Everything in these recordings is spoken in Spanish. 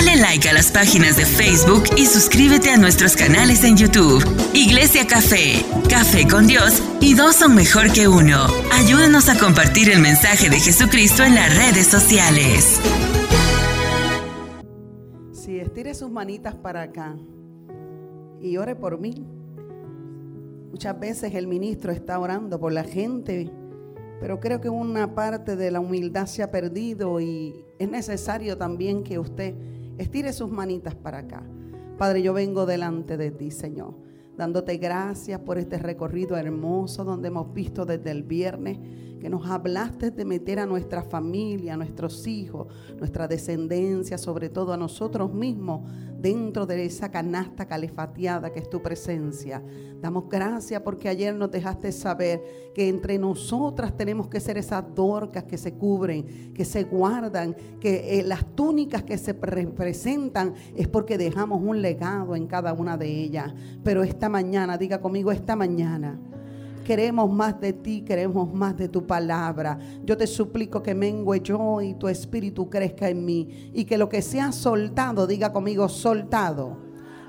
Dale like a las páginas de Facebook y suscríbete a nuestros canales en YouTube. Iglesia Café, Café con Dios y dos son mejor que uno. Ayúdanos a compartir el mensaje de Jesucristo en las redes sociales. Si estire sus manitas para acá y ore por mí. Muchas veces el ministro está orando por la gente pero creo que una parte de la humildad se ha perdido y es necesario también que usted estire sus manitas para acá. Padre, yo vengo delante de ti, Señor, dándote gracias por este recorrido hermoso donde hemos visto desde el viernes que nos hablaste de meter a nuestra familia, a nuestros hijos, nuestra descendencia, sobre todo a nosotros mismos, dentro de esa canasta calefateada que es tu presencia. Damos gracias porque ayer nos dejaste saber que entre nosotras tenemos que ser esas dorcas que se cubren, que se guardan, que eh, las túnicas que se representan es porque dejamos un legado en cada una de ellas. Pero esta mañana, diga conmigo, esta mañana queremos más de ti, queremos más de tu palabra. Yo te suplico que mengue yo y tu espíritu crezca en mí y que lo que sea soltado, diga conmigo soltado,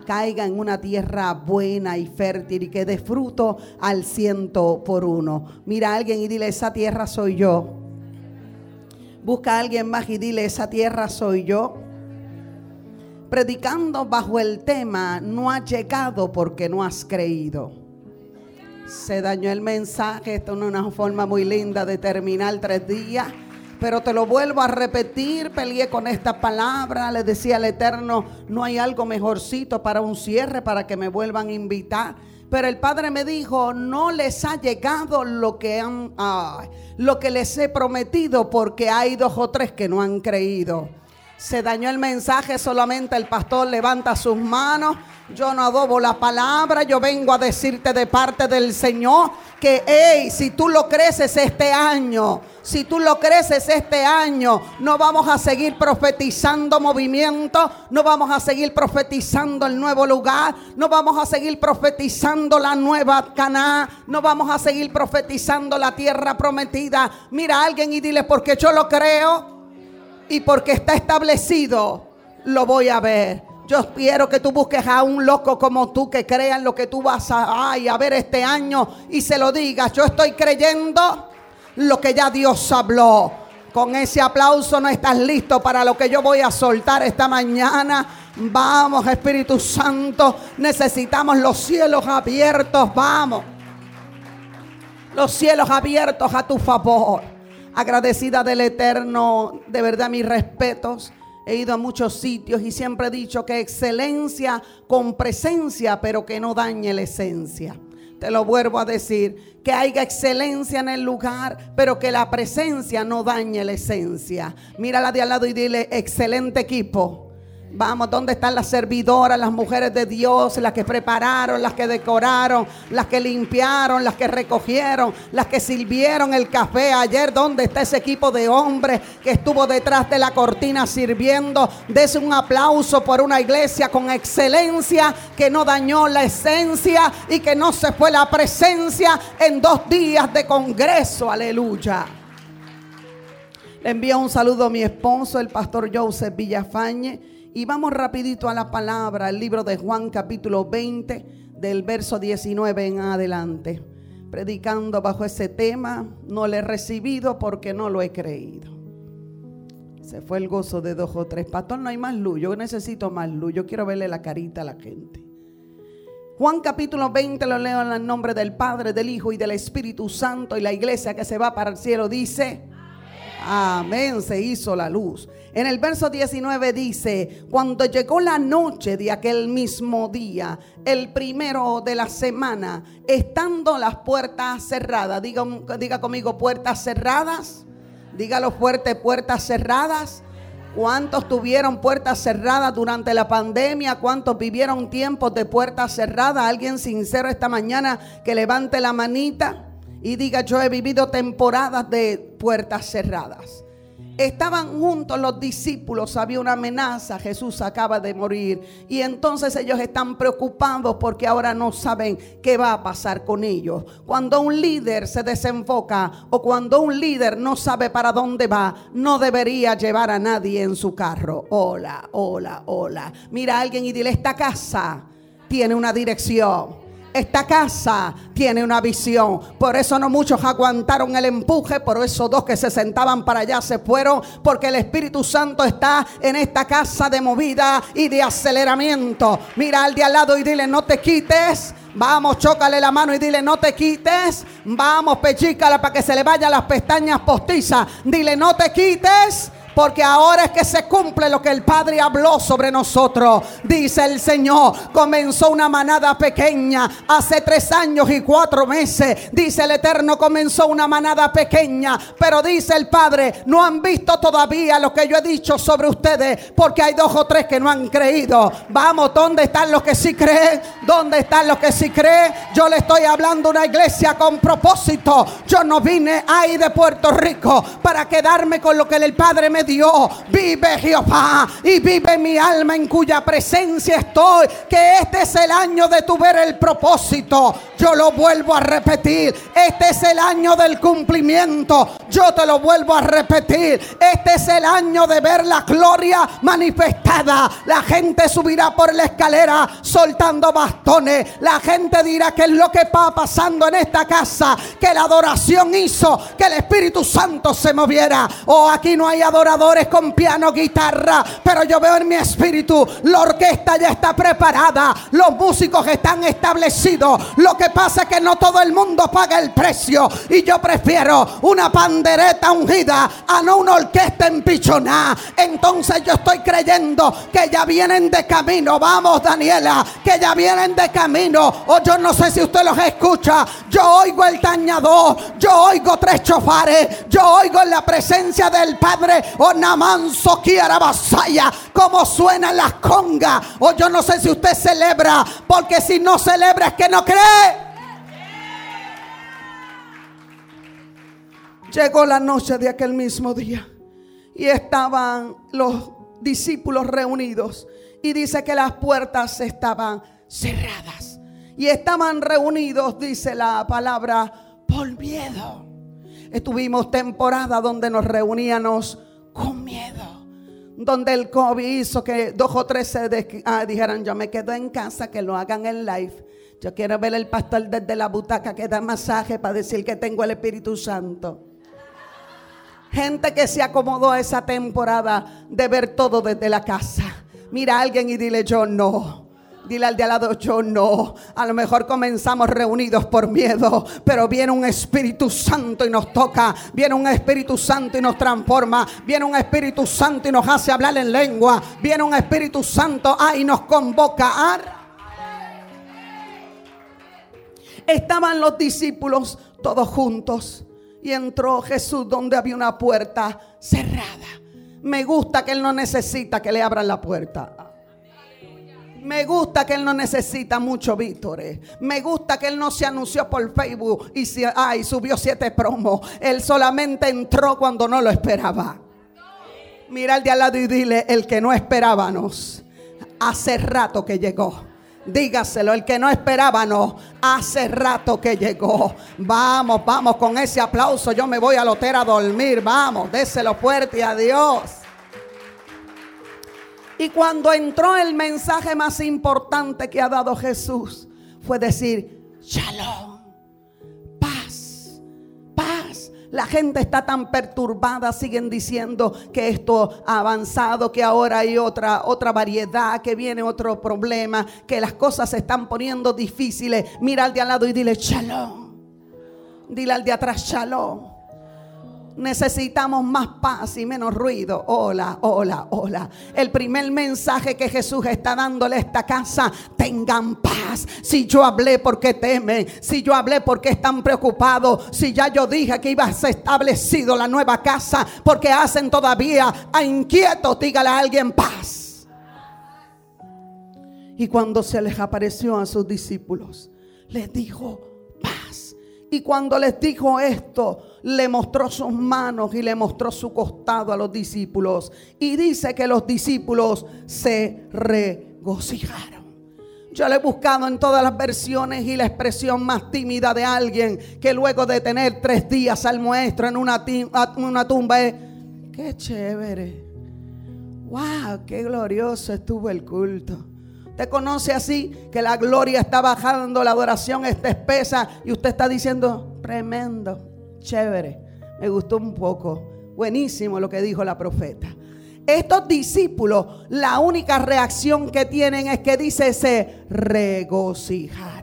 caiga en una tierra buena y fértil y que dé fruto al ciento por uno. Mira a alguien y dile, esa tierra soy yo. Busca a alguien más y dile, esa tierra soy yo. Predicando bajo el tema, no has llegado porque no has creído. Se dañó el mensaje. Esto no es una forma muy linda de terminar tres días. Pero te lo vuelvo a repetir. Peleé con esta palabra. Le decía al Eterno: No hay algo mejorcito para un cierre, para que me vuelvan a invitar. Pero el Padre me dijo: No les ha llegado lo que, han, lo que les he prometido, porque hay dos o tres que no han creído. Se dañó el mensaje, solamente el pastor levanta sus manos. Yo no adobo la palabra, yo vengo a decirte de parte del Señor que, hey, si tú lo creces este año, si tú lo creces este año, no vamos a seguir profetizando movimiento, no vamos a seguir profetizando el nuevo lugar, no vamos a seguir profetizando la nueva Caná, no vamos a seguir profetizando la tierra prometida. Mira a alguien y dile, porque yo lo creo y porque está establecido, lo voy a ver. Yo quiero que tú busques a un loco como tú que crea en lo que tú vas a, a ver este año y se lo digas. Yo estoy creyendo lo que ya Dios habló. Con ese aplauso no estás listo para lo que yo voy a soltar esta mañana. Vamos, Espíritu Santo. Necesitamos los cielos abiertos. Vamos. Los cielos abiertos a tu favor agradecida del Eterno, de verdad mis respetos. He ido a muchos sitios y siempre he dicho que excelencia con presencia, pero que no dañe la esencia. Te lo vuelvo a decir, que haya excelencia en el lugar, pero que la presencia no dañe la esencia. Mírala de al lado y dile, excelente equipo Vamos, ¿dónde están las servidoras, las mujeres de Dios, las que prepararon, las que decoraron, las que limpiaron, las que recogieron, las que sirvieron el café ayer? ¿Dónde está ese equipo de hombres que estuvo detrás de la cortina sirviendo? Dese un aplauso por una iglesia con excelencia que no dañó la esencia y que no se fue la presencia en dos días de congreso. Aleluya. Le envío un saludo a mi esposo, el pastor Joseph Villafañe y vamos rapidito a la palabra, el libro de Juan capítulo 20, del verso 19 en adelante. Predicando bajo ese tema, no le he recibido porque no lo he creído. Se fue el gozo de dos o tres. Pastor, no hay más luz. Yo necesito más luz. Yo quiero verle la carita a la gente. Juan capítulo 20 lo leo en el nombre del Padre, del Hijo y del Espíritu Santo. Y la iglesia que se va para el cielo dice, Amén, se hizo la luz. En el verso 19 dice, cuando llegó la noche de aquel mismo día, el primero de la semana, estando las puertas cerradas, diga, diga conmigo puertas cerradas, dígalo fuerte, puertas cerradas. ¿Cuántos tuvieron puertas cerradas durante la pandemia? ¿Cuántos vivieron tiempos de puertas cerradas? ¿Alguien sincero esta mañana que levante la manita? y diga, yo he vivido temporadas de puertas cerradas. Estaban juntos los discípulos, había una amenaza, Jesús acaba de morir y entonces ellos están preocupados porque ahora no saben qué va a pasar con ellos. Cuando un líder se desenfoca o cuando un líder no sabe para dónde va, no debería llevar a nadie en su carro. Hola, hola, hola. Mira a alguien y dile, esta casa tiene una dirección. Esta casa tiene una visión. Por eso no muchos aguantaron el empuje. Por eso dos que se sentaban para allá se fueron. Porque el Espíritu Santo está en esta casa de movida y de aceleramiento. Mira al de al lado y dile, no te quites. Vamos, chócale la mano y dile, no te quites. Vamos, pechícala para que se le vayan las pestañas postizas. Dile, no te quites. Porque ahora es que se cumple lo que el Padre habló sobre nosotros. Dice el Señor, comenzó una manada pequeña hace tres años y cuatro meses. Dice el Eterno, comenzó una manada pequeña. Pero dice el Padre, no han visto todavía lo que yo he dicho sobre ustedes. Porque hay dos o tres que no han creído. Vamos, ¿dónde están los que sí creen? ¿Dónde están los que sí creen? Yo le estoy hablando a una iglesia con propósito. Yo no vine ahí de Puerto Rico para quedarme con lo que el Padre me Dios. Vive Jehová y vive mi alma en cuya presencia estoy. Que este es el año de tu ver el propósito. Yo lo vuelvo a repetir. Este es el año del cumplimiento. Yo te lo vuelvo a repetir. Este es el año de ver la gloria manifestada. La gente subirá por la escalera soltando bastones. La gente dirá que es lo que va pasando en esta casa. Que la adoración hizo que el Espíritu Santo se moviera. Oh, aquí no hay adoración con piano, guitarra, pero yo veo en mi espíritu, la orquesta ya está preparada, los músicos están establecidos. Lo que pasa es que no todo el mundo paga el precio y yo prefiero una pandereta ungida a no una orquesta empichonada. Entonces yo estoy creyendo que ya vienen de camino. Vamos, Daniela, que ya vienen de camino. O yo no sé si usted los escucha. Yo oigo el tañador, yo oigo tres chofares, yo oigo en la presencia del Padre o namanso basaya, como suenan las congas. O yo no sé si usted celebra, porque si no celebra es que no cree. Llegó la noche de aquel mismo día y estaban los discípulos reunidos y dice que las puertas estaban cerradas y estaban reunidos, dice la palabra, por miedo. Estuvimos temporada donde nos reuníamos. Donde el COVID hizo que dos o tres se ah, dijeran, yo me quedo en casa, que lo hagan en live. Yo quiero ver el pastor desde la butaca que da masaje para decir que tengo el Espíritu Santo. Gente que se acomodó a esa temporada de ver todo desde la casa. Mira a alguien y dile yo no. Dile al de al lado, yo no. A lo mejor comenzamos reunidos por miedo, pero viene un Espíritu Santo y nos toca. Viene un Espíritu Santo y nos transforma. Viene un Espíritu Santo y nos hace hablar en lengua. Viene un Espíritu Santo ah, y nos convoca. Estaban los discípulos todos juntos y entró Jesús donde había una puerta cerrada. Me gusta que Él no necesita que le abran la puerta. Me gusta que él no necesita mucho vítores. Me gusta que él no se anunció por Facebook y, ay, subió siete promos. Él solamente entró cuando no lo esperaba. Mira al de al lado y dile, el que no esperábamos, hace rato que llegó. Dígaselo, el que no esperábamos, hace rato que llegó. Vamos, vamos con ese aplauso. Yo me voy al hotel a dormir. Vamos, déselo fuerte a Dios. Y cuando entró el mensaje más importante que ha dado Jesús, fue decir, shalom, paz, paz. La gente está tan perturbada, siguen diciendo que esto ha avanzado, que ahora hay otra, otra variedad, que viene otro problema, que las cosas se están poniendo difíciles. Mira al de al lado y dile, shalom. Dile al de atrás, shalom. Necesitamos más paz y menos ruido. Hola, hola, hola. El primer mensaje que Jesús está dándole a esta casa, tengan paz. Si yo hablé porque temen, si yo hablé porque están preocupados, si ya yo dije que iba a ser establecido la nueva casa, porque hacen todavía a inquietos, dígale a alguien paz. Y cuando se les apareció a sus discípulos, les dijo, Y cuando les dijo esto, le mostró sus manos y le mostró su costado a los discípulos. Y dice que los discípulos se regocijaron. Yo le he buscado en todas las versiones y la expresión más tímida de alguien que luego de tener tres días al muestro en una, una tumba es, qué chévere. Wow, qué glorioso estuvo el culto. Te conoce así que la gloria está bajando, la adoración está espesa y usted está diciendo, tremendo, chévere. Me gustó un poco. Buenísimo lo que dijo la profeta. Estos discípulos, la única reacción que tienen es que dice se regocijaron.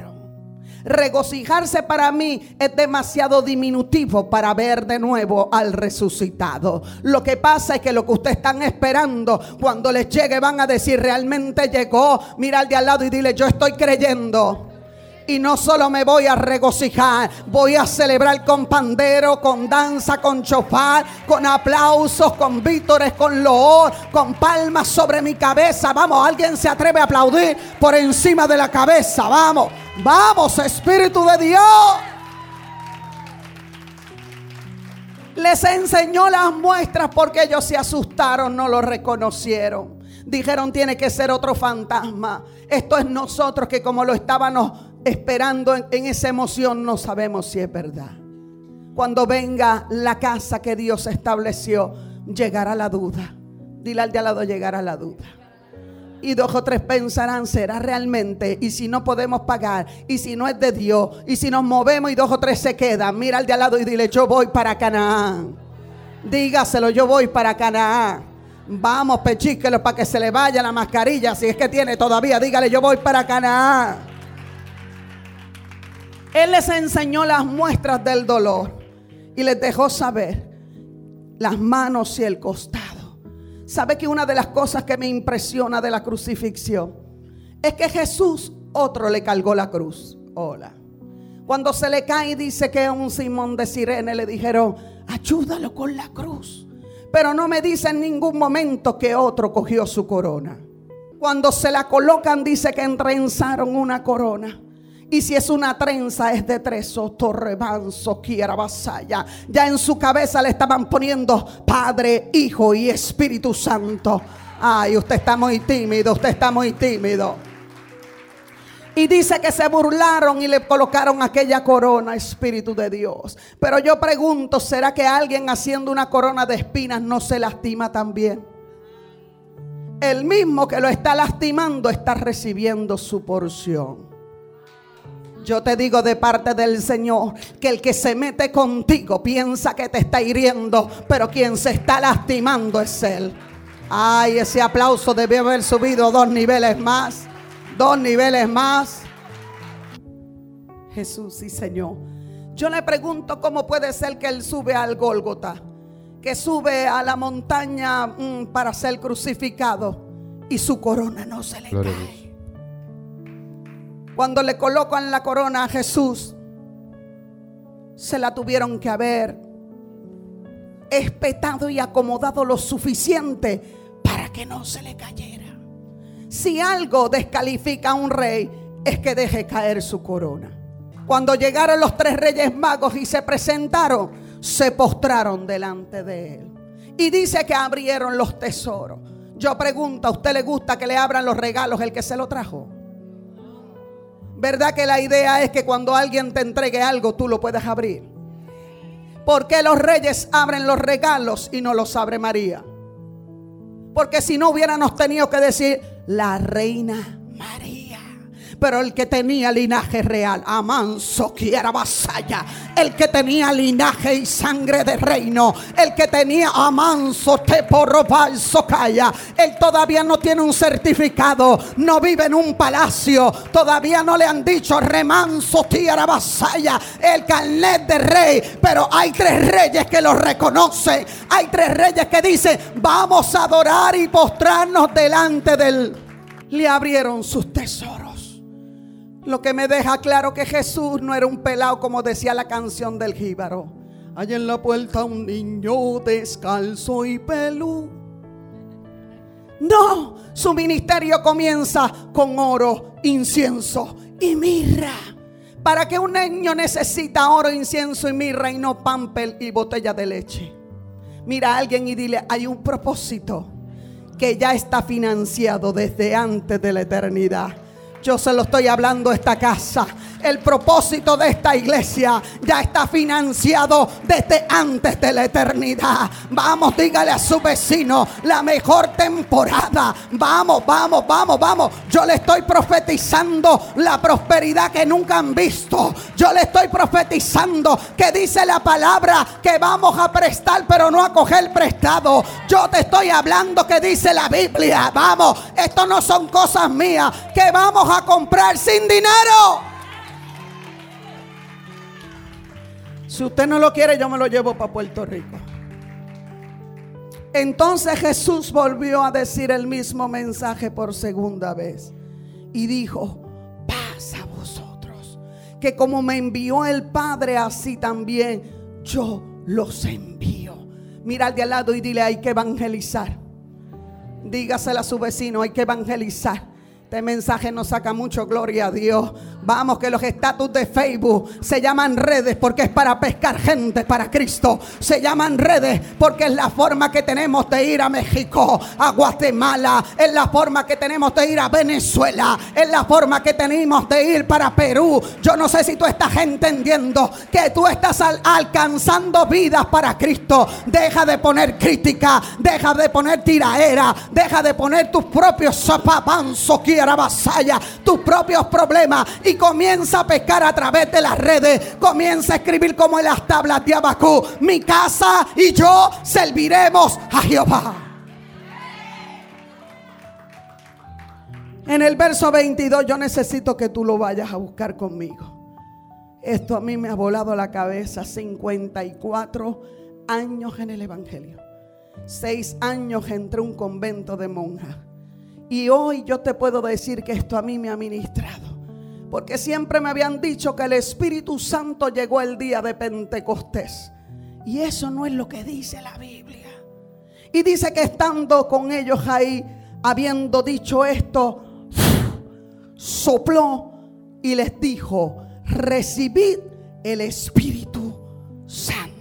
Regocijarse para mí es demasiado diminutivo para ver de nuevo al resucitado. Lo que pasa es que lo que ustedes están esperando, cuando les llegue van a decir, realmente llegó. Mira al de al lado y dile, yo estoy creyendo. Y no solo me voy a regocijar, voy a celebrar con pandero, con danza, con chofar, con aplausos, con vítores, con loor, con palmas sobre mi cabeza. Vamos, alguien se atreve a aplaudir por encima de la cabeza. Vamos, vamos, Espíritu de Dios. Les enseñó las muestras porque ellos se asustaron, no lo reconocieron. Dijeron, tiene que ser otro fantasma. Esto es nosotros que como lo estábamos esperando en, esa emoción, no sabemos si es verdad. Cuando venga la casa que Dios estableció, llegará la duda. Dile al de al lado, llegará la duda. Y dos o tres pensarán, ¿será realmente? Y si no podemos pagar, y si no es de Dios, y si nos movemos y dos o tres se quedan, mira al de al lado y dile, yo voy para Canaán. Dígaselo, yo voy para Canaán. Vamos, pechíquelo para que se le vaya la mascarilla, si es que tiene todavía, dígale, yo voy para Canaán. Él les enseñó las muestras del dolor y les dejó saber las manos y el costado. ¿Sabe que una de las cosas que me impresiona de la crucifixión es que Jesús otro le cargó la cruz? Hola. Cuando se le cae dice que a un Simón de Sirene le dijeron, ayúdalo con la cruz. Pero no me dice en ningún momento que otro cogió su corona. Cuando se la colocan dice que entrenzaron una corona. Y si es una trenza, es de tres torrebanzo, quiera vasalla. Ya en su cabeza le estaban poniendo Padre, Hijo y Espíritu Santo. Ay, usted está muy tímido, usted está muy tímido. Y dice que se burlaron y le colocaron aquella corona, Espíritu de Dios. Pero yo pregunto, ¿será que alguien haciendo una corona de espinas no se lastima también? El mismo que lo está lastimando está recibiendo su porción. Yo te digo de parte del Señor que el que se mete contigo piensa que te está hiriendo, pero quien se está lastimando es Él. Ay, ese aplauso debió haber subido dos niveles más, dos niveles más. Jesús y Señor. Yo le pregunto cómo puede ser que Él sube al Gólgota, que sube a la montaña mm, para ser crucificado y su corona no se le cae. Cuando le colocan la corona a Jesús, se la tuvieron que haber espetado y acomodado lo suficiente para que no se le cayera. Si algo descalifica a un rey, es que deje caer su corona. Cuando llegaron los tres reyes magos y se presentaron, se postraron delante de él. Y dice que abrieron los tesoros. Yo pregunto, ¿a usted le gusta que le abran los regalos el que se lo trajo? ¿Verdad que la idea es que cuando alguien te entregue algo tú lo puedes abrir? ¿Por qué los reyes abren los regalos y no los abre María? Porque si no hubiéramos tenido que decir la reina María. Pero el que tenía linaje real, amanso, quiera vasalla. El que tenía linaje y sangre de reino. El que tenía amanso, te porro calla. Él todavía no tiene un certificado. No vive en un palacio. Todavía no le han dicho remanso, tierra vasalla. El carnet de rey. Pero hay tres reyes que lo reconocen. Hay tres reyes que dicen, vamos a adorar y postrarnos delante del... Le abrieron sus tesoros. Lo que me deja claro que Jesús no era un pelado como decía la canción del jíbaro. Hay en la puerta un niño descalzo y pelú. No, su ministerio comienza con oro, incienso y mirra. ¿Para que un niño necesita oro, incienso y mirra y no pampel y botella de leche? Mira a alguien y dile, hay un propósito que ya está financiado desde antes de la eternidad. Yo se lo estoy hablando a esta casa. El propósito de esta iglesia ya está financiado desde antes de la eternidad. Vamos, dígale a su vecino, la mejor temporada. Vamos, vamos, vamos, vamos. Yo le estoy profetizando la prosperidad que nunca han visto. Yo le estoy profetizando que dice la palabra que vamos a prestar, pero no a coger prestado. Yo te estoy hablando que dice la Biblia. Vamos, esto no son cosas mías. Que vamos a comprar sin dinero. Si usted no lo quiere, yo me lo llevo para Puerto Rico. Entonces Jesús volvió a decir el mismo mensaje por segunda vez. Y dijo, paz a vosotros, que como me envió el Padre, así también yo los envío. Mira al de al lado y dile, hay que evangelizar. Dígaselo a su vecino, hay que evangelizar. Este mensaje nos saca mucho gloria a Dios. Vamos, que los estatus de Facebook se llaman redes porque es para pescar gente para Cristo. Se llaman redes porque es la forma que tenemos de ir a México, a Guatemala. Es la forma que tenemos de ir a Venezuela. Es la forma que tenemos de ir para Perú. Yo no sé si tú estás entendiendo que tú estás alcanzando vidas para Cristo. Deja de poner crítica. Deja de poner tiraera. Deja de poner tus propios zapapanzos, vasalla. Tus propios problemas. Y comienza a pescar a través de las redes. Comienza a escribir como en las tablas de Abacú. Mi casa y yo serviremos a Jehová. En el verso 22 yo necesito que tú lo vayas a buscar conmigo. Esto a mí me ha volado la cabeza. 54 años en el Evangelio. Seis años entre un convento de monjas. Y hoy yo te puedo decir que esto a mí me ha ministrado. Porque siempre me habían dicho que el Espíritu Santo llegó el día de Pentecostés. Y eso no es lo que dice la Biblia. Y dice que estando con ellos ahí, habiendo dicho esto, sopló y les dijo, recibid el Espíritu Santo.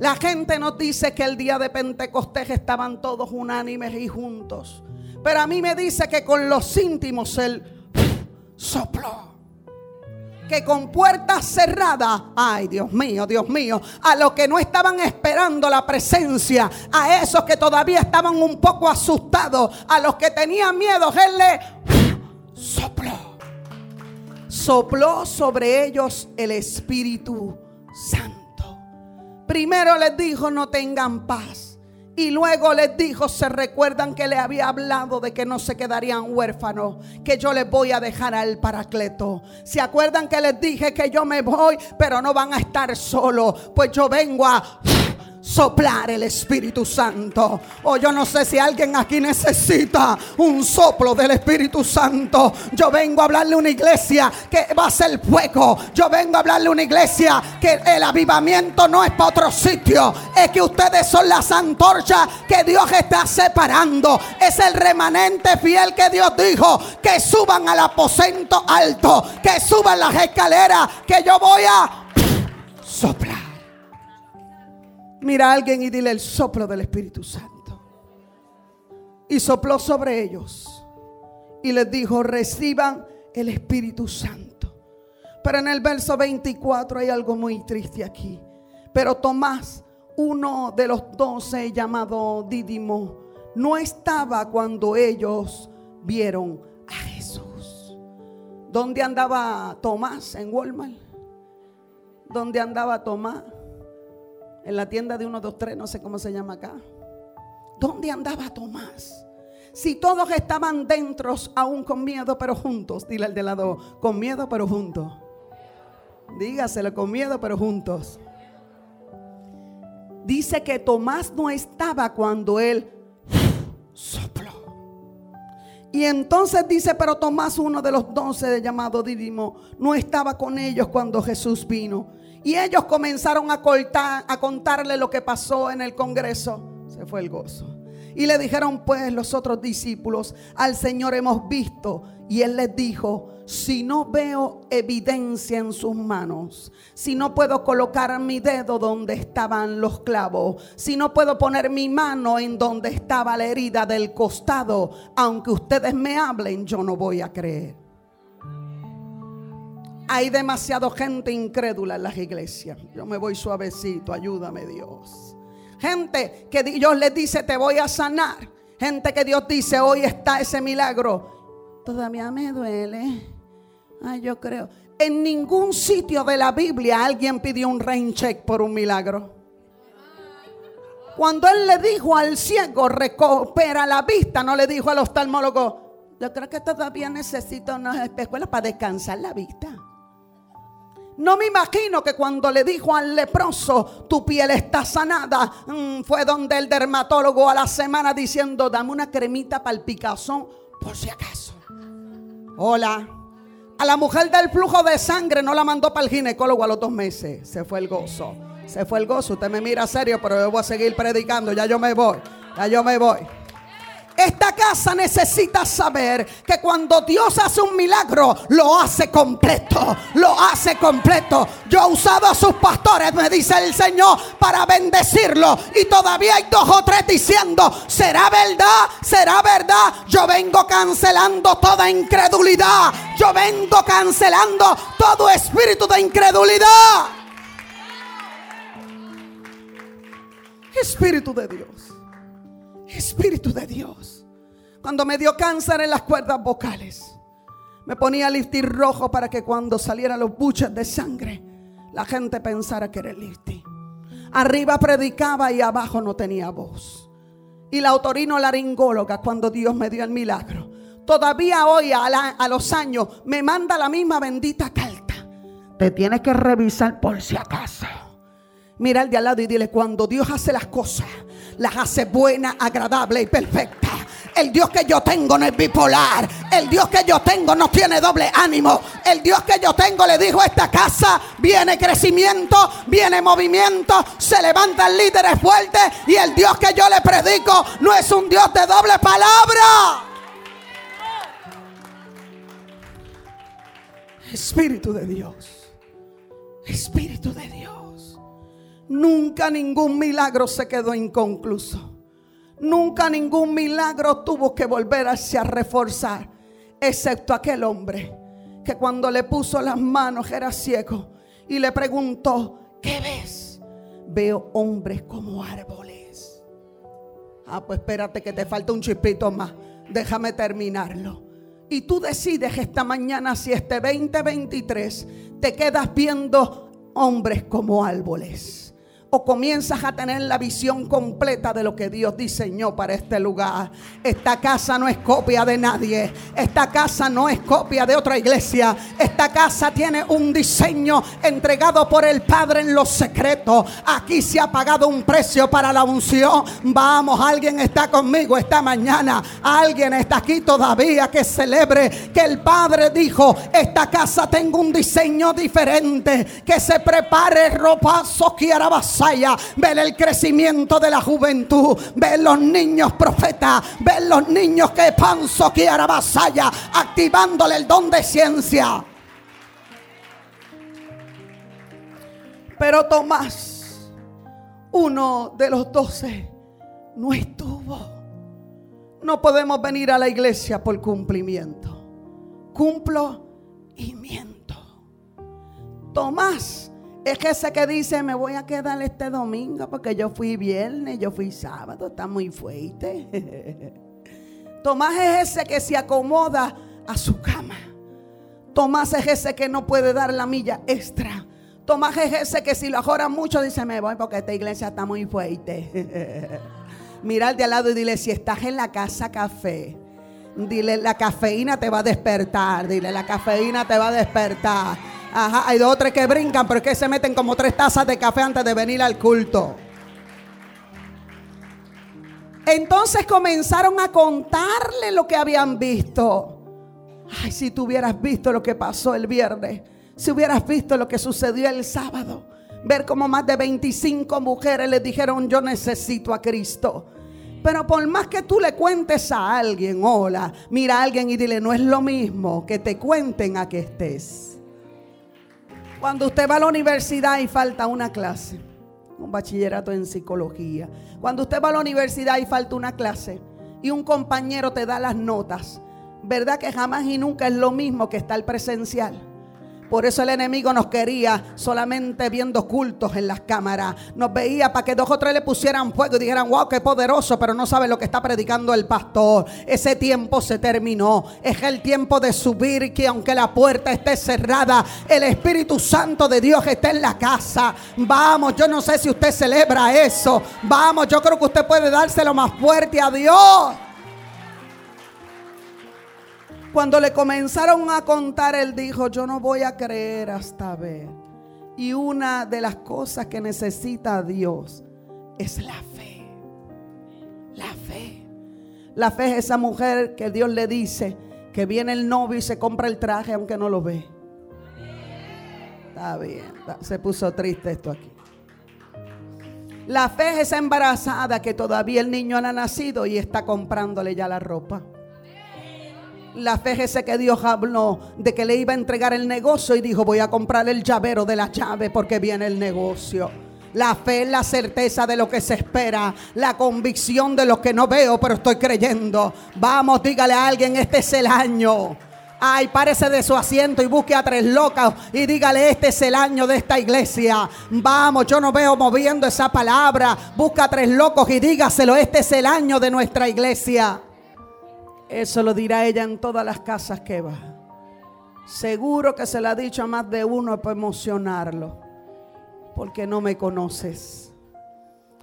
La gente nos dice que el día de Pentecostés estaban todos unánimes y juntos. Pero a mí me dice que con los íntimos él sopló. Que con puertas cerradas, ay Dios mío, Dios mío, a los que no estaban esperando la presencia, a esos que todavía estaban un poco asustados, a los que tenían miedo, él le sopló. Sopló sobre ellos el Espíritu Santo. Primero les dijo, no tengan paz. Y luego les dijo, se recuerdan que le había hablado de que no se quedarían huérfanos, que yo les voy a dejar al paracleto. ¿Se acuerdan que les dije que yo me voy, pero no van a estar solos? Pues yo vengo a soplar el Espíritu Santo. O yo no sé si alguien aquí necesita un soplo del Espíritu Santo. Yo vengo a hablarle a una iglesia que va a ser fuego. Yo vengo a hablarle a una iglesia que el avivamiento no es para otro sitio. Es que ustedes son las antorchas que Dios está separando. Es el remanente fiel que Dios dijo que suban al aposento alto, que suban las escaleras, que yo voy a soplar. Mira a alguien y dile el soplo del Espíritu Santo. Y sopló sobre ellos. Y les dijo, reciban el Espíritu Santo. Pero en el verso 24 hay algo muy triste aquí. Pero Tomás, uno de los doce llamado Dídimo, no estaba cuando ellos vieron a Jesús. ¿Dónde andaba Tomás? En Walmart. ¿Dónde andaba Tomás? En la tienda de uno, dos, tres, no sé cómo se llama acá. ¿Dónde andaba Tomás? Si todos estaban dentro, aún con miedo, pero juntos. Dile al de lado, con miedo, pero juntos. Dígaselo, con miedo, pero juntos. Dice que Tomás no estaba cuando él sopló. Y entonces dice, pero Tomás, uno de los doce llamado Dídimo, no estaba con ellos cuando Jesús vino. Y ellos comenzaron a, a contarle lo que pasó en el Congreso. Se fue el gozo. Y le dijeron pues los otros discípulos, al Señor hemos visto. Y él les dijo, si no veo evidencia en sus manos, si no puedo colocar mi dedo donde estaban los clavos, si no puedo poner mi mano en donde estaba la herida del costado, aunque ustedes me hablen, yo no voy a creer. Hay demasiada gente incrédula en las iglesias. Yo me voy suavecito, ayúdame Dios. Gente que Dios les dice, te voy a sanar. Gente que Dios dice, hoy está ese milagro. Todavía me duele. Ay, yo creo. En ningún sitio de la Biblia alguien pidió un rain check por un milagro. Cuando él le dijo al ciego, recupera la vista, no le dijo al oftalmólogo, yo creo que todavía necesito unas espejuelas para descansar la vista. No me imagino que cuando le dijo al leproso, tu piel está sanada, mm, fue donde el dermatólogo a la semana diciendo, dame una cremita para el picazón, por si acaso. Hola. A la mujer del flujo de sangre no la mandó para el ginecólogo a los dos meses. Se fue el gozo. Se fue el gozo. Usted me mira serio, pero yo voy a seguir predicando. Ya yo me voy. Ya yo me voy. Esta casa necesita saber que cuando Dios hace un milagro, lo hace completo. Lo hace completo. Yo he usado a sus pastores, me dice el Señor, para bendecirlo. Y todavía hay dos o tres diciendo, ¿será verdad? ¿Será verdad? Yo vengo cancelando toda incredulidad. Yo vengo cancelando todo espíritu de incredulidad. Espíritu de Dios. Espíritu de Dios. Cuando me dio cáncer en las cuerdas vocales, me ponía lifting rojo para que cuando salieran los buches de sangre, la gente pensara que era el. Arriba predicaba y abajo no tenía voz. Y la autorino laringóloga, cuando Dios me dio el milagro, todavía hoy a, a los años me manda la misma bendita carta. Te tienes que revisar por si acaso. Mira al de al lado y dile, cuando Dios hace las cosas, las hace buenas, agradables y perfectas. El Dios que yo tengo no es bipolar. El Dios que yo tengo no tiene doble ánimo. El Dios que yo tengo le dijo a esta casa, viene crecimiento, viene movimiento, se levantan líderes fuertes y el Dios que yo le predico no es un Dios de doble palabra. Espíritu de Dios. Espíritu de Dios. Nunca ningún milagro se quedó inconcluso. Nunca ningún milagro tuvo que volverse a reforzar, excepto aquel hombre que cuando le puso las manos era ciego y le preguntó, ¿qué ves? Veo hombres como árboles. Ah, pues espérate que te falta un chispito más. Déjame terminarlo. Y tú decides esta mañana si este 2023 te quedas viendo hombres como árboles o comienzas a tener la visión completa de lo que Dios diseñó para este lugar. Esta casa no es copia de nadie. Esta casa no es copia de otra iglesia. Esta casa tiene un diseño entregado por el Padre en los secretos. Aquí se ha pagado un precio para la unción. Vamos, alguien está conmigo esta mañana. Alguien está aquí todavía que celebre que el Padre dijo, esta casa tengo un diseño diferente. Que se prepare ropa ver el crecimiento de la juventud, ver los niños profetas, ver los niños que panzo quiera vasalla, activándole el don de ciencia. Pero Tomás, uno de los doce, no estuvo. No podemos venir a la iglesia por cumplimiento. Cumplo y miento. Tomás es que ese que dice, me voy a quedar este domingo porque yo fui viernes, yo fui sábado, está muy fuerte. Tomás es ese que se acomoda a su cama. Tomás es ese que no puede dar la milla extra. Tomás es ese que si lo jora mucho dice, me voy porque esta iglesia está muy fuerte. Mira de al lado y dile, si estás en la casa café, dile, la cafeína te va a despertar. Dile, la cafeína te va a despertar. Ajá, hay dos o tres que brincan, pero es que se meten como tres tazas de café antes de venir al culto. Entonces comenzaron a contarle lo que habían visto. Ay, si tú hubieras visto lo que pasó el viernes, si hubieras visto lo que sucedió el sábado, ver como más de 25 mujeres le dijeron, yo necesito a Cristo. Pero por más que tú le cuentes a alguien, hola, mira a alguien y dile, no es lo mismo que te cuenten a que estés. Cuando usted va a la universidad y falta una clase, un bachillerato en psicología. Cuando usted va a la universidad y falta una clase y un compañero te da las notas, ¿verdad que jamás y nunca es lo mismo que estar presencial? Por eso el enemigo nos quería solamente viendo cultos en las cámaras. Nos veía para que dos o tres le pusieran fuego y dijeran, wow, qué poderoso, pero no sabe lo que está predicando el pastor. Ese tiempo se terminó. Es el tiempo de subir que aunque la puerta esté cerrada, el Espíritu Santo de Dios está en la casa. Vamos, yo no sé si usted celebra eso. Vamos, yo creo que usted puede dárselo más fuerte a Dios. Cuando le comenzaron a contar, él dijo, yo no voy a creer hasta ver. Y una de las cosas que necesita Dios es la fe. La fe. La fe es esa mujer que Dios le dice que viene el novio y se compra el traje aunque no lo ve. Está bien, se puso triste esto aquí. La fe es esa embarazada que todavía el niño no ha nacido y está comprándole ya la ropa. La fe ese que Dios habló de que le iba a entregar el negocio y dijo, voy a comprar el llavero de la llave porque viene el negocio. La fe es la certeza de lo que se espera, la convicción de lo que no veo, pero estoy creyendo. Vamos, dígale a alguien, este es el año. Ay, párese de su asiento y busque a tres locas y dígale, este es el año de esta iglesia. Vamos, yo no veo moviendo esa palabra. Busca a tres locos y dígaselo, este es el año de nuestra iglesia. Eso lo dirá ella en todas las casas que va. Seguro que se le ha dicho a más de uno para emocionarlo. Porque no me conoces.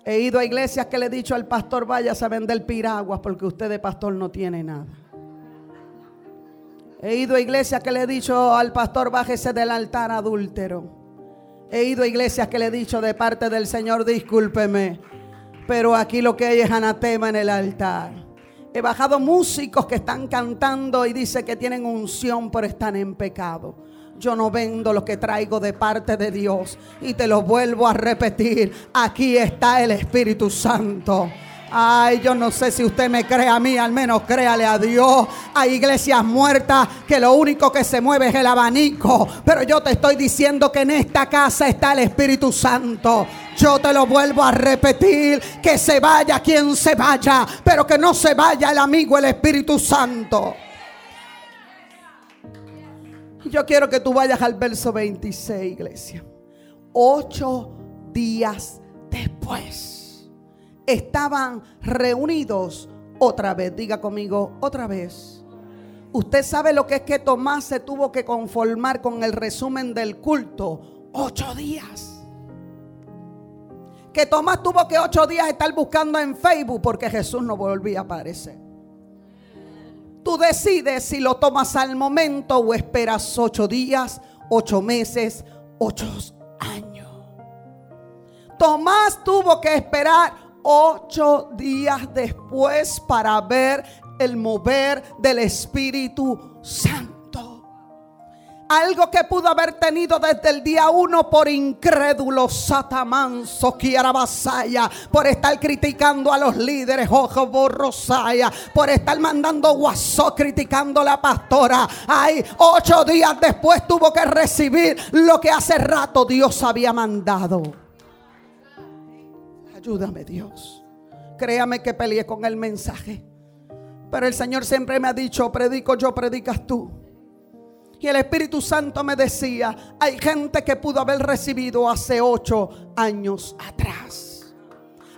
He ido a iglesias que le he dicho al pastor, vaya a vender piraguas porque usted de pastor no tiene nada. He ido a iglesias que le he dicho al pastor, bájese del altar adúltero. He ido a iglesias que le he dicho de parte del Señor, discúlpeme, pero aquí lo que hay es anatema en el altar. He bajado músicos que están cantando y dice que tienen unción pero están en pecado. Yo no vendo lo que traigo de parte de Dios. Y te lo vuelvo a repetir. Aquí está el Espíritu Santo. Ay, yo no sé si usted me cree a mí, al menos créale a Dios. Hay iglesias muertas que lo único que se mueve es el abanico. Pero yo te estoy diciendo que en esta casa está el Espíritu Santo. Yo te lo vuelvo a repetir, que se vaya quien se vaya, pero que no se vaya el amigo, el Espíritu Santo. Yo quiero que tú vayas al verso 26, iglesia. Ocho días después estaban reunidos otra vez. Diga conmigo, otra vez. Usted sabe lo que es que Tomás se tuvo que conformar con el resumen del culto. Ocho días. Que Tomás tuvo que ocho días estar buscando en Facebook porque Jesús no volvía a aparecer. Tú decides si lo tomas al momento o esperas ocho días, ocho meses, ocho años. Tomás tuvo que esperar ocho días después para ver el mover del Espíritu Santo. Algo que pudo haber tenido desde el día uno por incrédulo, satamanso, basaya, por estar criticando a los líderes, ojo borrosaya, por estar mandando guasó criticando a la pastora. Ay, ocho días después tuvo que recibir lo que hace rato Dios había mandado. Ayúdame Dios. Créame que peleé con el mensaje. Pero el Señor siempre me ha dicho, predico yo, predicas tú. Y el Espíritu Santo me decía, hay gente que pudo haber recibido hace ocho años atrás.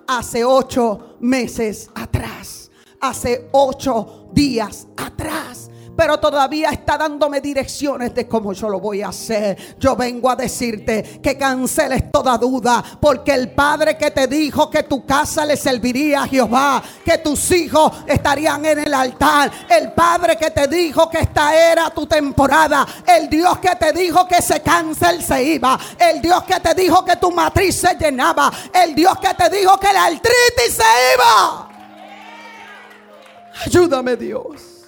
Hace ocho meses atrás. Hace ocho días atrás pero todavía está dándome direcciones de cómo yo lo voy a hacer. Yo vengo a decirte que canceles toda duda, porque el Padre que te dijo que tu casa le serviría a Jehová, que tus hijos estarían en el altar, el Padre que te dijo que esta era tu temporada, el Dios que te dijo que se cáncer se iba, el Dios que te dijo que tu matriz se llenaba, el Dios que te dijo que la artritis se iba. Ayúdame Dios.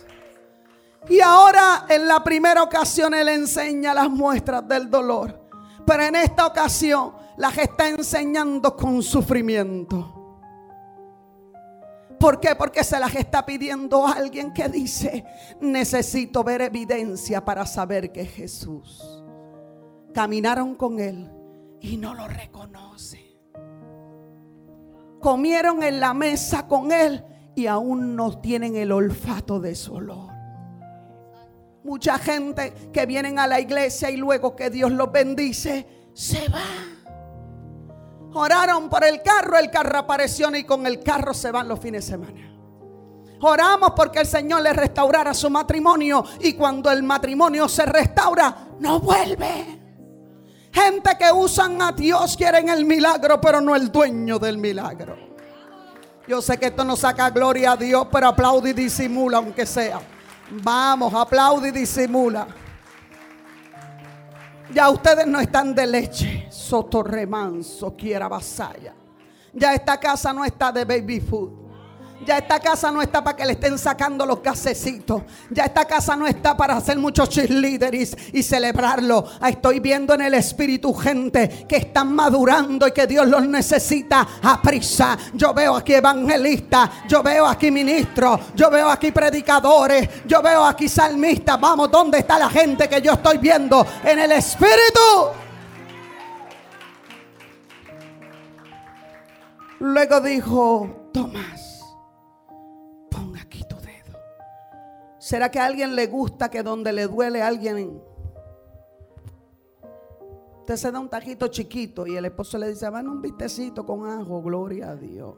Y ahora en la primera ocasión Él enseña las muestras del dolor. Pero en esta ocasión las está enseñando con sufrimiento. ¿Por qué? Porque se las está pidiendo alguien que dice, necesito ver evidencia para saber que es Jesús. Caminaron con él y no lo reconoce. Comieron en la mesa con él y aún no tienen el olfato de su olor. Mucha gente que vienen a la iglesia y luego que Dios los bendice, se va. Oraron por el carro, el carro apareció y con el carro se van los fines de semana. Oramos porque el Señor le restaurara su matrimonio y cuando el matrimonio se restaura, no vuelve. Gente que usan a Dios quieren el milagro, pero no el dueño del milagro. Yo sé que esto no saca gloria a Dios, pero aplaude y disimula aunque sea. Vamos, aplaude y disimula. Ya ustedes no están de leche. Soto remanso, quiera vasalla. Ya esta casa no está de baby food. Ya esta casa no está para que le estén sacando los gasecitos. Ya esta casa no está para hacer muchos cheerleaders y celebrarlo. Estoy viendo en el espíritu gente que están madurando y que Dios los necesita a prisa. Yo veo aquí evangelistas, yo veo aquí ministros, yo veo aquí predicadores, yo veo aquí salmistas. Vamos, ¿dónde está la gente que yo estoy viendo en el espíritu? Luego dijo Tomás. ¿Será que a alguien le gusta que donde le duele alguien... Usted se da un tajito chiquito y el esposo le dice, van un vistecito con ajo, gloria a Dios.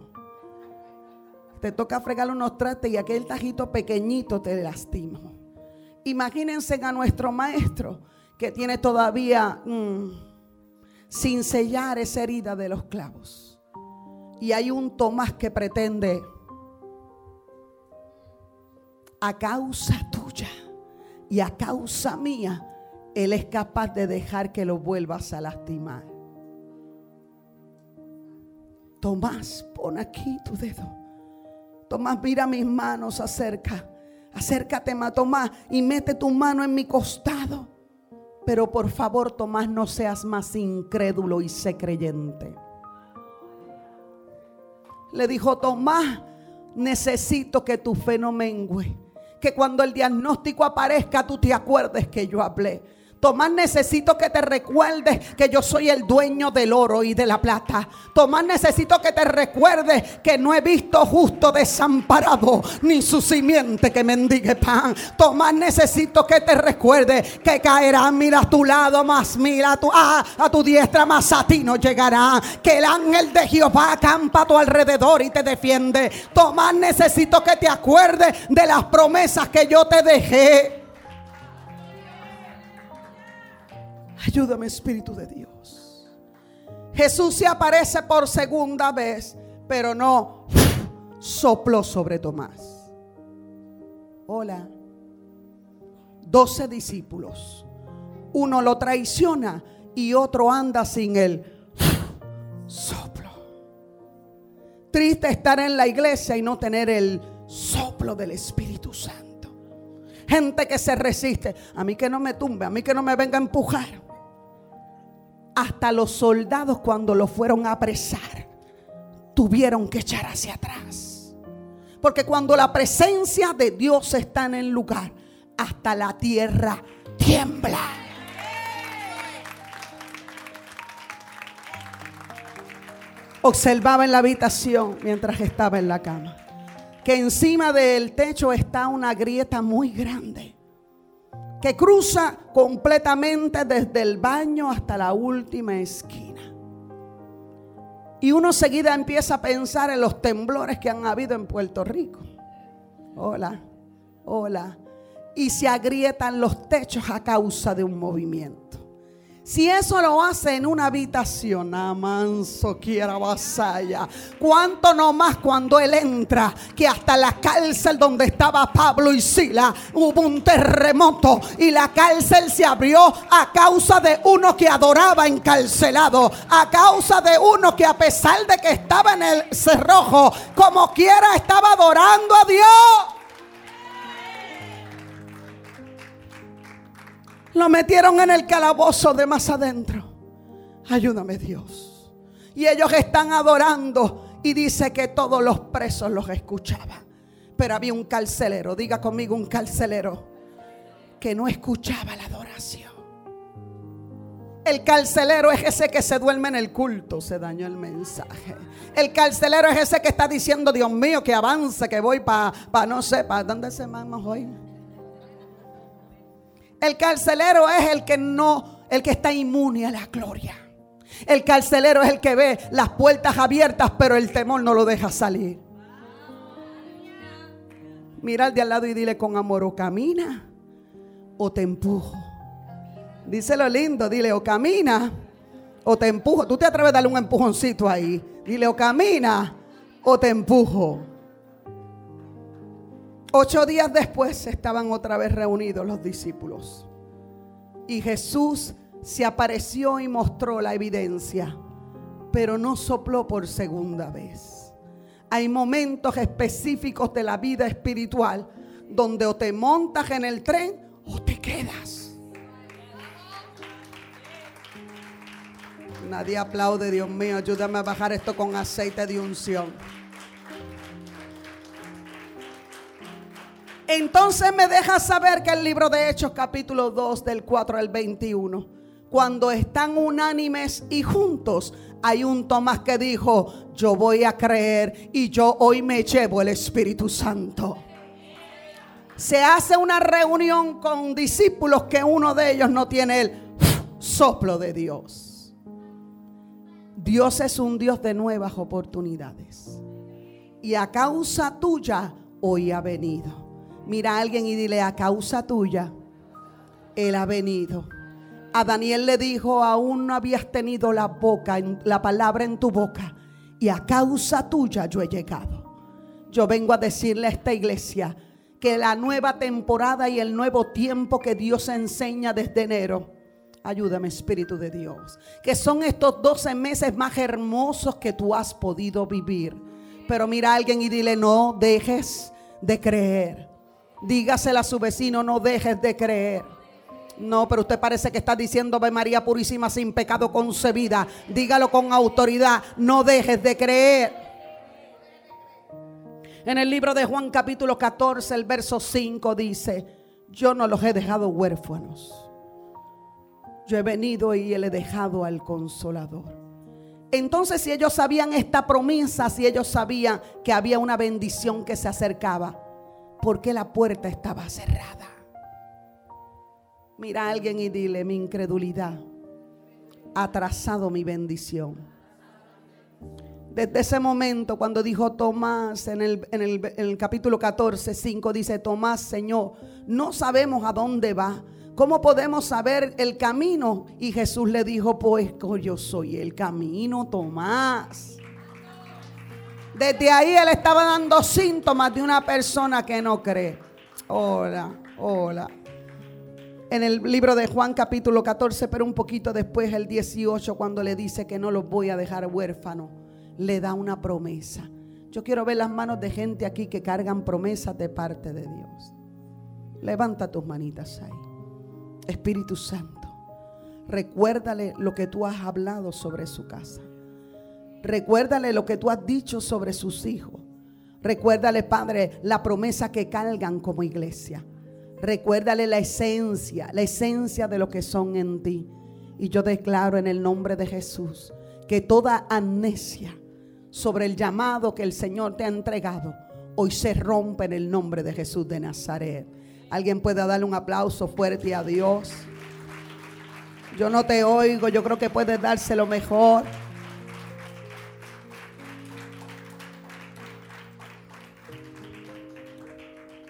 Te toca fregarle unos trastes y aquel tajito pequeñito te lastima. Imagínense a nuestro maestro que tiene todavía mm, sin sellar esa herida de los clavos. Y hay un Tomás que pretende a causa tuya y a causa mía, Él es capaz de dejar que lo vuelvas a lastimar. Tomás, pon aquí tu dedo. Tomás, mira mis manos acerca. Acércate más, Tomás, y mete tu mano en mi costado. Pero por favor, Tomás, no seas más incrédulo y sé creyente. Le dijo, Tomás, necesito que tu fe no mengüe que cuando el diagnóstico aparezca tú te acuerdes que yo hablé. Tomás, necesito que te recuerdes que yo soy el dueño del oro y de la plata. Tomás, necesito que te recuerdes que no he visto justo desamparado ni su simiente que mendigue pan. Tomás, necesito que te recuerdes que caerá, mira a tu lado, más mira a tu, ah, a tu diestra, más a ti no llegará. Que el ángel de Jehová acampa a tu alrededor y te defiende. Tomás, necesito que te acuerdes de las promesas que yo te dejé. Ayúdame Espíritu de Dios. Jesús se aparece por segunda vez, pero no sopló sobre Tomás. Hola. Doce discípulos. Uno lo traiciona y otro anda sin el soplo. Triste estar en la iglesia y no tener el soplo del Espíritu Santo. Gente que se resiste. A mí que no me tumbe, a mí que no me venga a empujar hasta los soldados cuando lo fueron a apresar tuvieron que echar hacia atrás. Porque cuando la presencia de Dios está en el lugar, hasta la tierra tiembla. Observaba en la habitación mientras estaba en la cama que encima del techo está una grieta muy grande que cruza completamente desde el baño hasta la última esquina. Y uno seguida empieza a pensar en los temblores que han habido en Puerto Rico. Hola, hola. Y se agrietan los techos a causa de un movimiento. Si eso lo hace en una habitación, amanso quiera vasalla. ¿Cuánto no más cuando él entra? Que hasta la cárcel donde estaba Pablo y Sila hubo un terremoto y la cárcel se abrió a causa de uno que adoraba encarcelado, a causa de uno que a pesar de que estaba en el cerrojo, como quiera estaba adorando a Dios. Lo metieron en el calabozo de más adentro. Ayúdame Dios. Y ellos están adorando Y dice que todos los presos los escuchaban. Pero había un carcelero, diga conmigo un carcelero, que no escuchaba la adoración. El carcelero es ese que se duerme en el culto, se dañó el mensaje. El carcelero es ese que está diciendo, Dios mío, que avance, que voy para, pa, no sé, para dónde se vamos hoy. El carcelero es el que no, el que está inmune a la gloria. El carcelero es el que ve las puertas abiertas, pero el temor no lo deja salir. Mira al de al lado y dile con amor, o camina o te empujo. Díselo lindo, dile, o camina o te empujo. Tú te atreves a darle un empujoncito ahí. Dile, o camina o te empujo. Ocho días después estaban otra vez reunidos los discípulos. Y Jesús se apareció y mostró la evidencia, pero no sopló por segunda vez. Hay momentos específicos de la vida espiritual donde o te montas en el tren o te quedas. Nadie aplaude, Dios mío, ayúdame a bajar esto con aceite de unción. Entonces me deja saber que el libro de Hechos capítulo 2 del 4 al 21, cuando están unánimes y juntos, hay un Tomás que dijo, yo voy a creer y yo hoy me llevo el Espíritu Santo. Se hace una reunión con discípulos que uno de ellos no tiene el soplo de Dios. Dios es un Dios de nuevas oportunidades. Y a causa tuya hoy ha venido. Mira a alguien y dile, a causa tuya, Él ha venido. A Daniel le dijo, aún no habías tenido la boca, la palabra en tu boca. Y a causa tuya yo he llegado. Yo vengo a decirle a esta iglesia que la nueva temporada y el nuevo tiempo que Dios enseña desde enero. Ayúdame, Espíritu de Dios. Que son estos 12 meses más hermosos que tú has podido vivir. Pero mira a alguien y dile, no dejes de creer. Dígasela a su vecino, no dejes de creer. No, pero usted parece que está diciendo, ve María Purísima sin pecado concebida. Dígalo con autoridad, no dejes de creer. En el libro de Juan capítulo 14, el verso 5 dice, yo no los he dejado huérfanos. Yo he venido y le he dejado al consolador. Entonces si ellos sabían esta promesa, si ellos sabían que había una bendición que se acercaba, porque la puerta estaba cerrada. Mira a alguien y dile, mi incredulidad ha trazado mi bendición. Desde ese momento, cuando dijo Tomás en el, en el, capítulo 14, 5, dice, Tomás, Señor, no sabemos a dónde va. ¿Cómo podemos saber el camino? Y Jesús le dijo, pues yo soy el camino, Tomás. Desde ahí él estaba dando síntomas de una persona que no cree. Hola, hola. En el libro de Juan capítulo 14, pero un poquito después, el 18, cuando le dice que no los voy a dejar huérfanos, le da una promesa. Yo quiero ver las manos de gente aquí que cargan promesas de parte de Dios. Levanta tus manitas ahí. Espíritu Santo, recuérdale lo que tú has hablado sobre su casa. Recuérdale lo que tú has dicho sobre sus hijos. Recuérdale, Padre, la promesa que cargan como iglesia. Recuérdale la esencia, la esencia de lo que son en ti. Y yo declaro en el nombre de Jesús que toda amnesia sobre el llamado que el Señor te ha entregado, hoy se rompe en el nombre de Jesús de Nazaret. Alguien puede darle un aplauso fuerte a Dios. Yo no te oigo, yo creo que puedes dárselo mejor.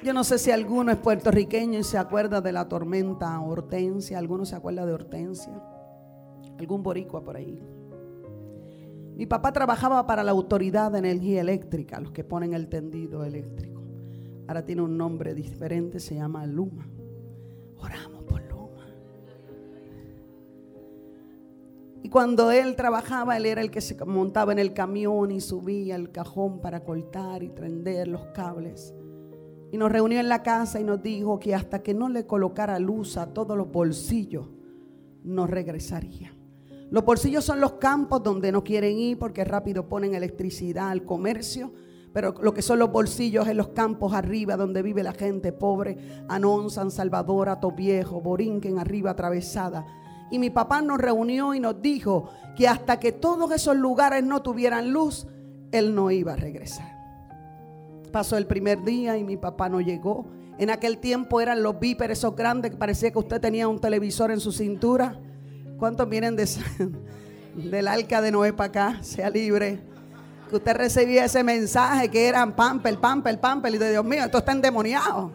Yo no sé si alguno es puertorriqueño y se acuerda de la tormenta Hortensia. ¿Alguno se acuerda de Hortensia? ¿Algún boricua por ahí? Mi papá trabajaba para la Autoridad de Energía Eléctrica, los que ponen el tendido eléctrico. Ahora tiene un nombre diferente, se llama Luma. Oramos por Luma. Y cuando él trabajaba, él era el que se montaba en el camión y subía el cajón para cortar y prender los cables. Y nos reunió en la casa y nos dijo que hasta que no le colocara luz a todos los bolsillos, no regresaría. Los bolsillos son los campos donde no quieren ir porque rápido ponen electricidad al comercio. Pero lo que son los bolsillos en los campos arriba donde vive la gente pobre, Anón, San Salvador, Ato Viejo, Borinquen, arriba atravesada. Y mi papá nos reunió y nos dijo que hasta que todos esos lugares no tuvieran luz, él no iba a regresar. Pasó el primer día y mi papá no llegó. En aquel tiempo eran los víperes esos grandes que parecía que usted tenía un televisor en su cintura. ¿Cuántos vienen de, del arca de Noé para acá? Sea libre. Que usted recibía ese mensaje que eran pamper, pamper, pamper. Y de Dios mío, esto está endemoniado.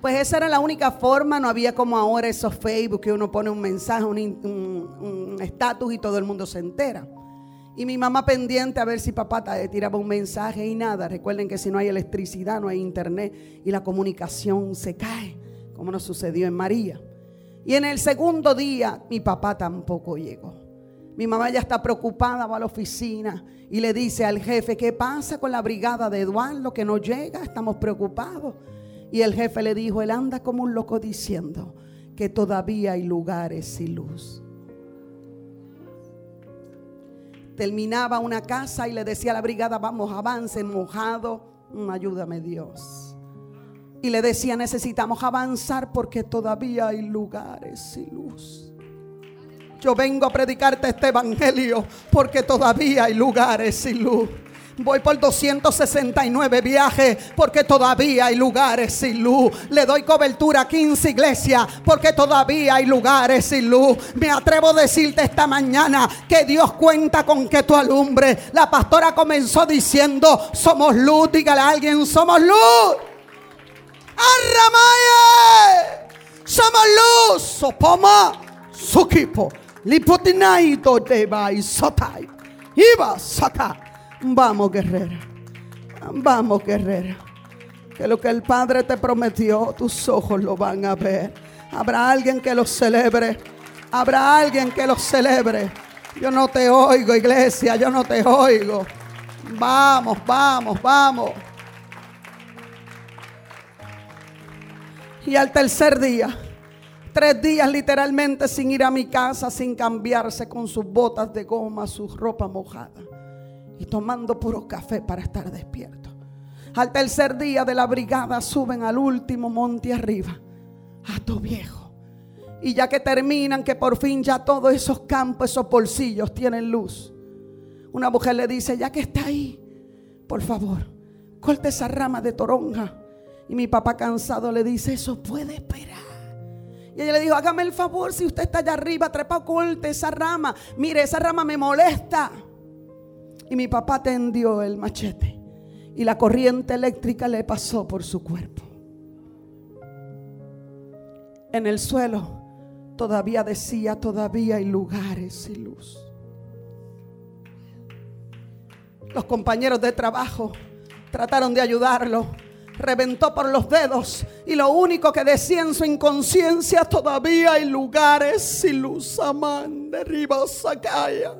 Pues esa era la única forma, no había como ahora esos Facebook que uno pone un mensaje, un estatus y todo el mundo se entera. Y mi mamá pendiente a ver si papá tiraba un mensaje y nada. Recuerden que si no hay electricidad, no hay internet y la comunicación se cae, como nos sucedió en María. Y en el segundo día mi papá tampoco llegó. Mi mamá ya está preocupada, va a la oficina y le dice al jefe, ¿qué pasa con la brigada de Eduardo que no llega? Estamos preocupados. Y el jefe le dijo, él anda como un loco diciendo que todavía hay lugares sin luz terminaba una casa y le decía a la brigada, vamos, avance, mojado, mm, ayúdame Dios. Y le decía, necesitamos avanzar porque todavía hay lugares sin luz. Yo vengo a predicarte este evangelio porque todavía hay lugares sin luz. Voy por 269 viajes porque todavía hay lugares sin luz. Le doy cobertura a 15 iglesias porque todavía hay lugares sin luz. Me atrevo a decirte esta mañana que Dios cuenta con que tú alumbre. La pastora comenzó diciendo, somos luz. Dígale a alguien, somos luz. Arramaye. Somos luz. Sopoma. Sukipo. Lipotinaito deba y sotai. Iba saca. Vamos, guerrera. Vamos, guerrera. Que lo que el Padre te prometió, tus ojos lo van a ver. Habrá alguien que lo celebre. Habrá alguien que lo celebre. Yo no te oigo, iglesia. Yo no te oigo. Vamos, vamos, vamos. Y al tercer día, tres días literalmente sin ir a mi casa, sin cambiarse con sus botas de goma, su ropa mojada y tomando puro café para estar despierto. Al tercer día de la brigada suben al último monte arriba, a tu viejo. Y ya que terminan, que por fin ya todos esos campos, esos bolsillos tienen luz. Una mujer le dice, ya que está ahí, por favor, corte esa rama de toronja. Y mi papá cansado le dice, eso puede esperar. Y ella le dijo, hágame el favor, si usted está allá arriba, trepa, corte esa rama. Mire, esa rama me molesta. Y mi papá tendió el machete y la corriente eléctrica le pasó por su cuerpo. En el suelo todavía decía, todavía hay lugares y luz. Los compañeros de trabajo trataron de ayudarlo. Reventó por los dedos y lo único que decía en su inconsciencia, todavía hay lugares y luz. Amán, derriba, sacaya.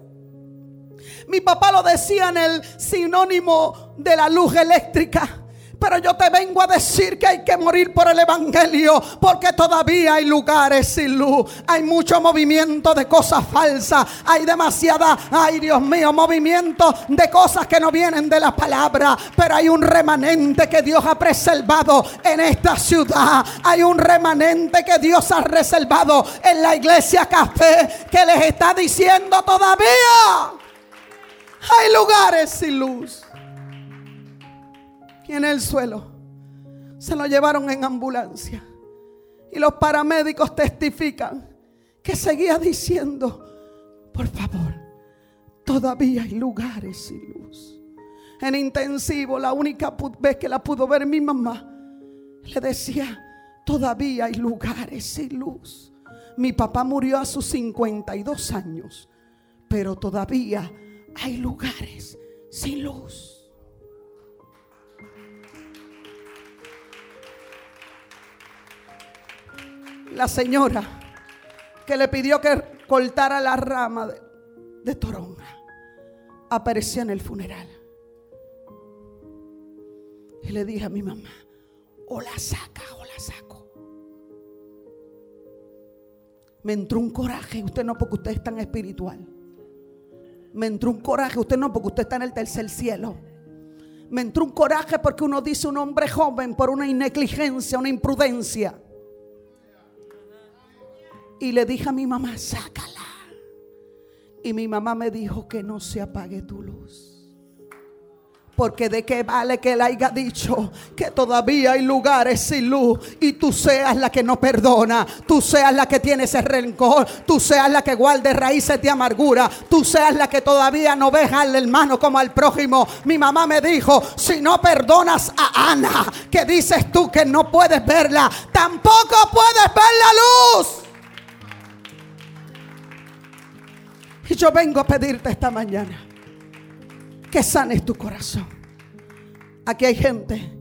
Mi papá lo decía en el sinónimo de la luz eléctrica. Pero yo te vengo a decir que hay que morir por el Evangelio, porque todavía hay lugares sin luz. Hay mucho movimiento de cosas falsas. Hay demasiada, ay Dios mío, movimiento de cosas que no vienen de la palabra. Pero hay un remanente que Dios ha preservado en esta ciudad. Hay un remanente que Dios ha reservado en la iglesia café que les está diciendo todavía. Hay lugares sin luz. Y en el suelo se lo llevaron en ambulancia. Y los paramédicos testifican que seguía diciendo, por favor, todavía hay lugares sin luz. En intensivo, la única vez que la pudo ver mi mamá, le decía, todavía hay lugares sin luz. Mi papá murió a sus 52 años, pero todavía hay lugares sin luz. La señora que le pidió que cortara la rama de, toronja apareció en el funeral. Y le dije a mi mamá, o la saca o la saco. Me entró un coraje, usted no porque usted es tan espiritual. Me entró un coraje, usted no porque usted está en el tercer cielo. Me entró un coraje porque uno dice un hombre joven por una negligencia, una imprudencia. Y le dije a mi mamá, sácala. Y mi mamá me dijo que no se apague tu luz. Porque de qué vale que él haya dicho que todavía hay lugares sin luz y tú seas la que no perdona, tú seas la que tiene ese rencor, tú seas la que guarde raíces de amargura, tú seas la que todavía no ves al hermano como al prójimo. Mi mamá me dijo, si no perdonas a Ana, que dices tú que no puedes verla, tampoco puedes ver la luz. Y yo vengo a pedirte esta mañana que sanes tu corazón. Aquí hay gente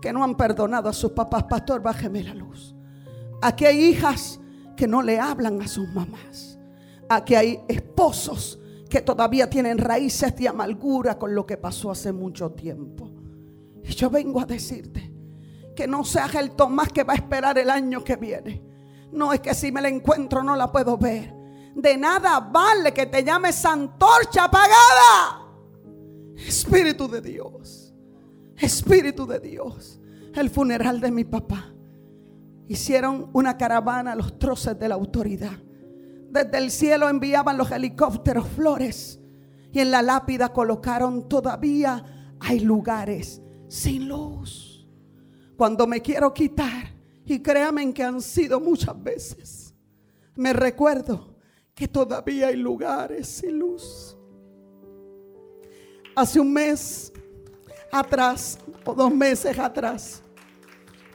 que no han perdonado a sus papás. Pastor, bájeme la luz. Aquí hay hijas que no le hablan a sus mamás. Aquí hay esposos que todavía tienen raíces de amargura con lo que pasó hace mucho tiempo. Y yo vengo a decirte que no seas el Tomás que va a esperar el año que viene. No es que si me la encuentro no la puedo ver. De nada vale que te llames antorcha apagada. Espíritu de Dios. Espíritu de Dios. El funeral de mi papá. Hicieron una caravana a los troces de la autoridad. Desde el cielo enviaban los helicópteros flores. Y en la lápida colocaron todavía hay lugares sin luz. Cuando me quiero quitar, y créanme que han sido muchas veces, me recuerdo que todavía hay lugares sin luz hace un mes atrás o dos meses atrás,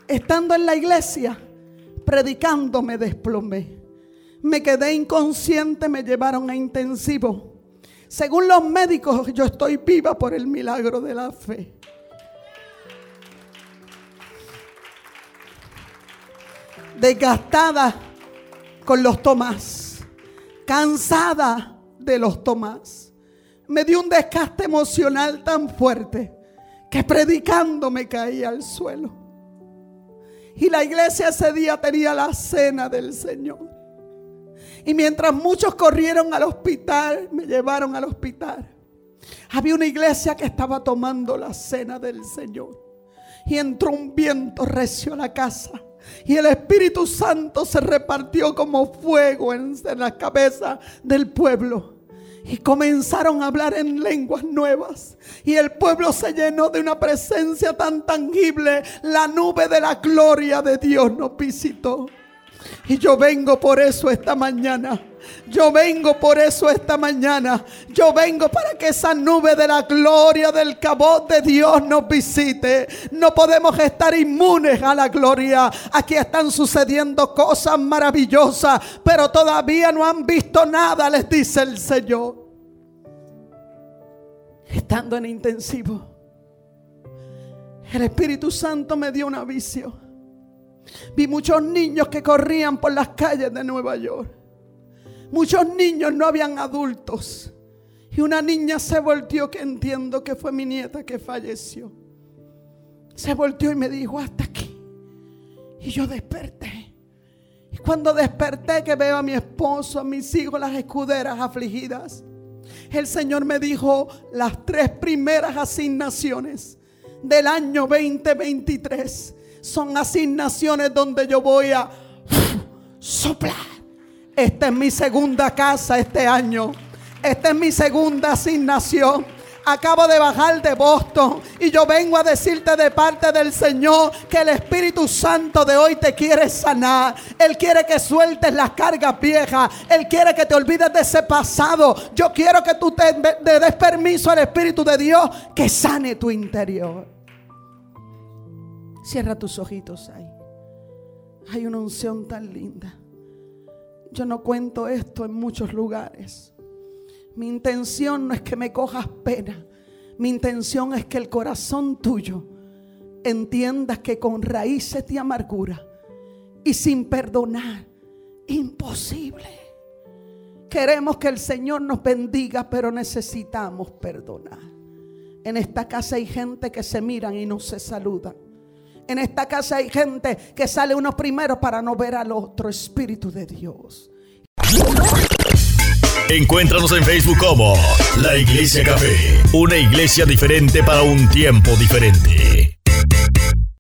estando en la iglesia, predicando me desplomé. Me quedé inconsciente, me llevaron a intensivo. Según los médicos, yo estoy viva por el milagro de la fe. Desgastada con los tomás, cansada de los tomás me dio un desgaste emocional tan fuerte que predicando me caí al suelo. Y la iglesia ese día tenía la cena del Señor. Y mientras muchos corrieron al hospital, me llevaron al hospital. Había una iglesia que estaba tomando la cena del Señor. Y entró un viento recio a la casa. Y el Espíritu Santo se repartió como fuego en, en la cabeza del pueblo. Y comenzaron a hablar en lenguas nuevas. Y el pueblo se llenó de una presencia tan tangible. La nube de la gloria de Dios nos visitó. Y yo vengo por eso esta mañana. Yo vengo por eso esta mañana. Yo vengo para que esa nube de la gloria del cabot de Dios nos visite. No podemos estar inmunes a la gloria. Aquí están sucediendo cosas maravillosas, pero todavía no han visto nada, les dice el Señor. Estando en intensivo, el Espíritu Santo me dio una visión Vi muchos niños que corrían por las calles de Nueva York. Muchos niños no habían adultos. Y una niña se volteó que entiendo que fue mi nieta que falleció. Se volteó y me dijo, hasta aquí. Y yo desperté. Y cuando desperté que veo a mi esposo, a mis hijos, las escuderas afligidas, el Señor me dijo las tres primeras asignaciones del año 2023 son asignaciones donde yo voy a soplar. Esta es mi segunda casa este año. Esta es mi segunda asignación. Acabo de bajar de Boston y yo vengo a decirte de parte del Señor que el Espíritu Santo de hoy te quiere sanar. Él quiere que sueltes las cargas viejas. Él quiere que te olvides de ese pasado. Yo quiero que tú te, des permiso al Espíritu de Dios que sane tu interior. Cierra tus ojitos ahí. Hay una unción tan linda. Yo no cuento esto en muchos lugares. Mi intención no es que me cojas pena. Mi intención es que el corazón tuyo entiendas que con raíces de amargura y sin perdonar, imposible. Queremos que el Señor nos bendiga, pero necesitamos perdonar. En esta casa hay gente que se miran y no se saludan. En esta casa hay gente que sale uno primero para no ver al otro Espíritu de Dios. Encuéntranos en Facebook como La Iglesia Café, una iglesia diferente para un tiempo diferente.